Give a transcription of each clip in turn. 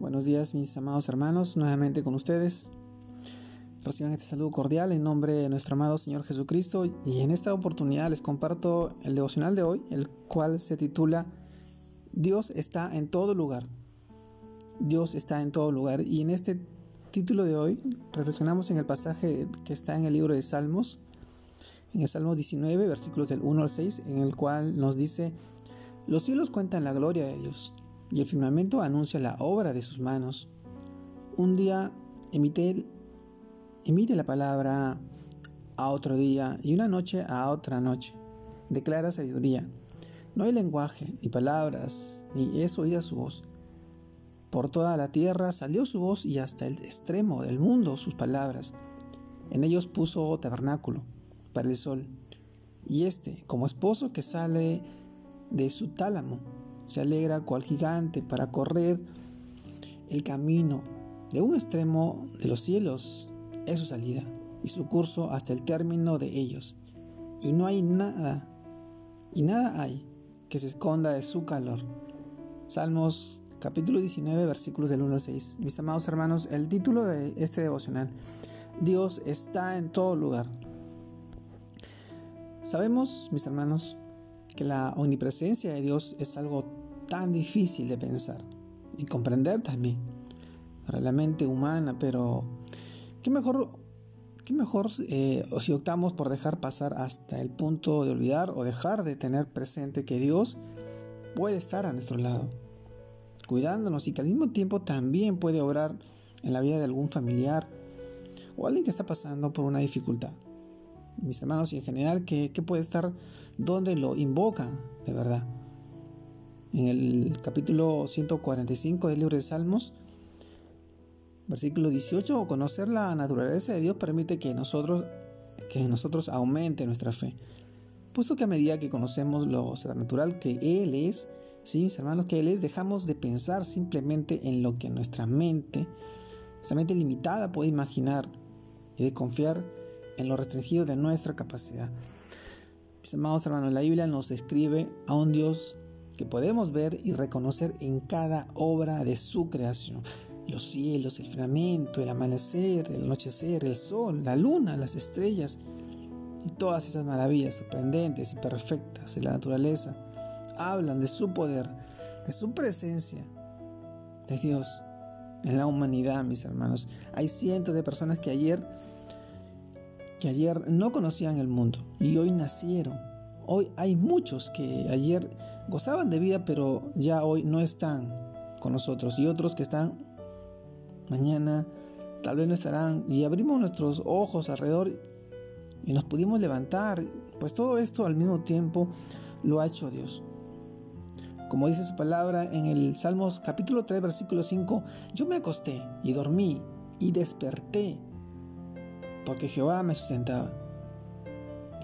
Buenos días mis amados hermanos, nuevamente con ustedes. Reciban este saludo cordial en nombre de nuestro amado Señor Jesucristo y en esta oportunidad les comparto el devocional de hoy, el cual se titula Dios está en todo lugar. Dios está en todo lugar y en este título de hoy reflexionamos en el pasaje que está en el libro de Salmos, en el Salmo 19, versículos del 1 al 6, en el cual nos dice, los cielos cuentan la gloria de Dios y el firmamento anuncia la obra de sus manos. Un día emite, la palabra a otro día y una noche a otra noche. Declara sabiduría. No hay lenguaje, ni palabras, ni es oída su voz. Por toda la tierra salió su voz y hasta el extremo del mundo sus palabras. En ellos puso tabernáculo para el sol. Y este, como esposo que sale de su tálamo, se alegra cual gigante para correr el camino de un extremo de los cielos es su salida y su curso hasta el término de ellos. Y no hay nada, y nada hay que se esconda de su calor. Salmos capítulo 19 versículos del 1 al 6. Mis amados hermanos, el título de este devocional, Dios está en todo lugar. Sabemos, mis hermanos, que la omnipresencia de Dios es algo tan difícil de pensar y comprender también para la mente humana, pero qué mejor, qué mejor eh, si optamos por dejar pasar hasta el punto de olvidar o dejar de tener presente que Dios puede estar a nuestro lado, cuidándonos y que al mismo tiempo también puede obrar en la vida de algún familiar o alguien que está pasando por una dificultad. Mis hermanos, y en general, que, puede estar donde lo invocan de verdad en el capítulo 145 del libro de Salmos, versículo 18, conocer la naturaleza de Dios permite que nosotros, que nosotros aumente nuestra fe. Puesto que a medida que conocemos lo natural que Él es, sí, mis hermanos, que Él es, dejamos de pensar simplemente en lo que nuestra mente, nuestra mente limitada puede imaginar y de confiar en lo restringido de nuestra capacidad. Mis amados hermanos, la Biblia nos describe a un Dios que podemos ver y reconocer en cada obra de su creación. Los cielos, el firmamento, el amanecer, el anochecer, el sol, la luna, las estrellas y todas esas maravillas sorprendentes y perfectas de la naturaleza hablan de su poder, de su presencia, de Dios en la humanidad, mis hermanos. Hay cientos de personas que ayer que ayer no conocían el mundo y hoy nacieron Hoy hay muchos que ayer gozaban de vida, pero ya hoy no están con nosotros. Y otros que están mañana, tal vez no estarán. Y abrimos nuestros ojos alrededor y nos pudimos levantar. Pues todo esto al mismo tiempo lo ha hecho Dios. Como dice su palabra en el Salmos capítulo 3, versículo 5, yo me acosté y dormí y desperté porque Jehová me sustentaba.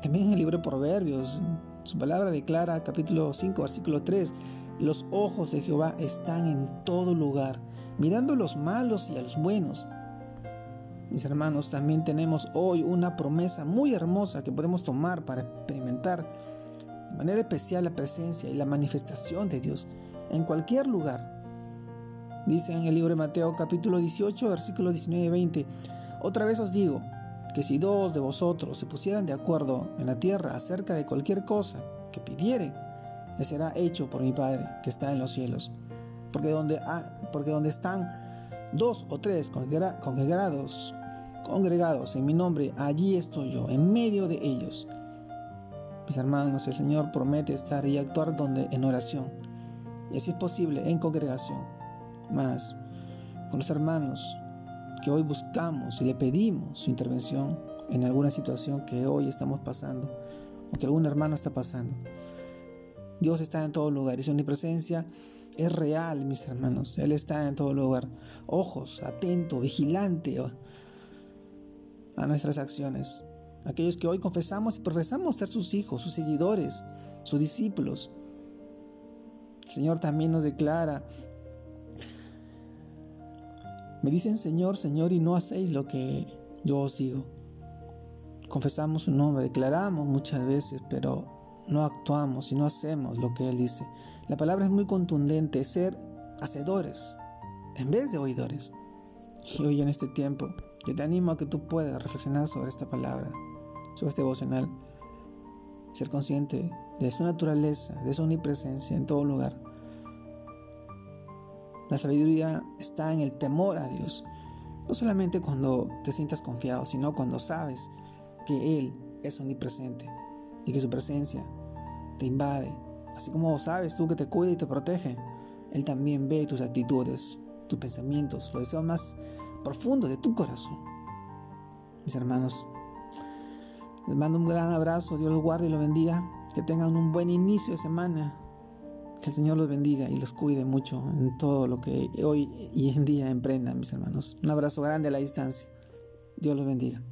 También en el libro de Proverbios, su palabra declara, capítulo 5, versículo 3, los ojos de Jehová están en todo lugar, mirando a los malos y a los buenos. Mis hermanos, también tenemos hoy una promesa muy hermosa que podemos tomar para experimentar de manera especial la presencia y la manifestación de Dios en cualquier lugar. Dice en el libro de Mateo capítulo 18, versículo 19 y 20, otra vez os digo, que si dos de vosotros se pusieran de acuerdo en la tierra acerca de cualquier cosa que pidieren, le será hecho por mi Padre que está en los cielos. Porque donde, porque donde están dos o tres congregados, congregados en mi nombre, allí estoy yo, en medio de ellos. Mis hermanos, el Señor promete estar y actuar donde en oración, y así es posible en congregación. Más, con los hermanos, que hoy buscamos y le pedimos su intervención en alguna situación que hoy estamos pasando o que algún hermano está pasando. Dios está en todo lugar y su omnipresencia es real, mis hermanos. Él está en todo lugar. Ojos, atento, vigilante a nuestras acciones. Aquellos que hoy confesamos y profesamos ser sus hijos, sus seguidores, sus discípulos. El Señor también nos declara me dicen Señor, Señor y no hacéis lo que yo os digo. Confesamos su nombre, declaramos muchas veces, pero no actuamos y no hacemos lo que Él dice. La palabra es muy contundente, ser hacedores en vez de oidores. Y hoy en este tiempo, yo te animo a que tú puedas reflexionar sobre esta palabra, sobre este devocional, ser consciente de su naturaleza, de su omnipresencia en todo lugar. La sabiduría está en el temor a Dios, no solamente cuando te sientas confiado, sino cuando sabes que Él es omnipresente y que su presencia te invade. Así como sabes tú que te cuida y te protege, Él también ve tus actitudes, tus pensamientos, los deseos más profundos de tu corazón. Mis hermanos, les mando un gran abrazo, Dios los guarde y los bendiga, que tengan un buen inicio de semana, que el Señor los bendiga y los cuide mucho en todo lo que hoy y en día emprendan, mis hermanos. Un abrazo grande a la distancia. Dios los bendiga.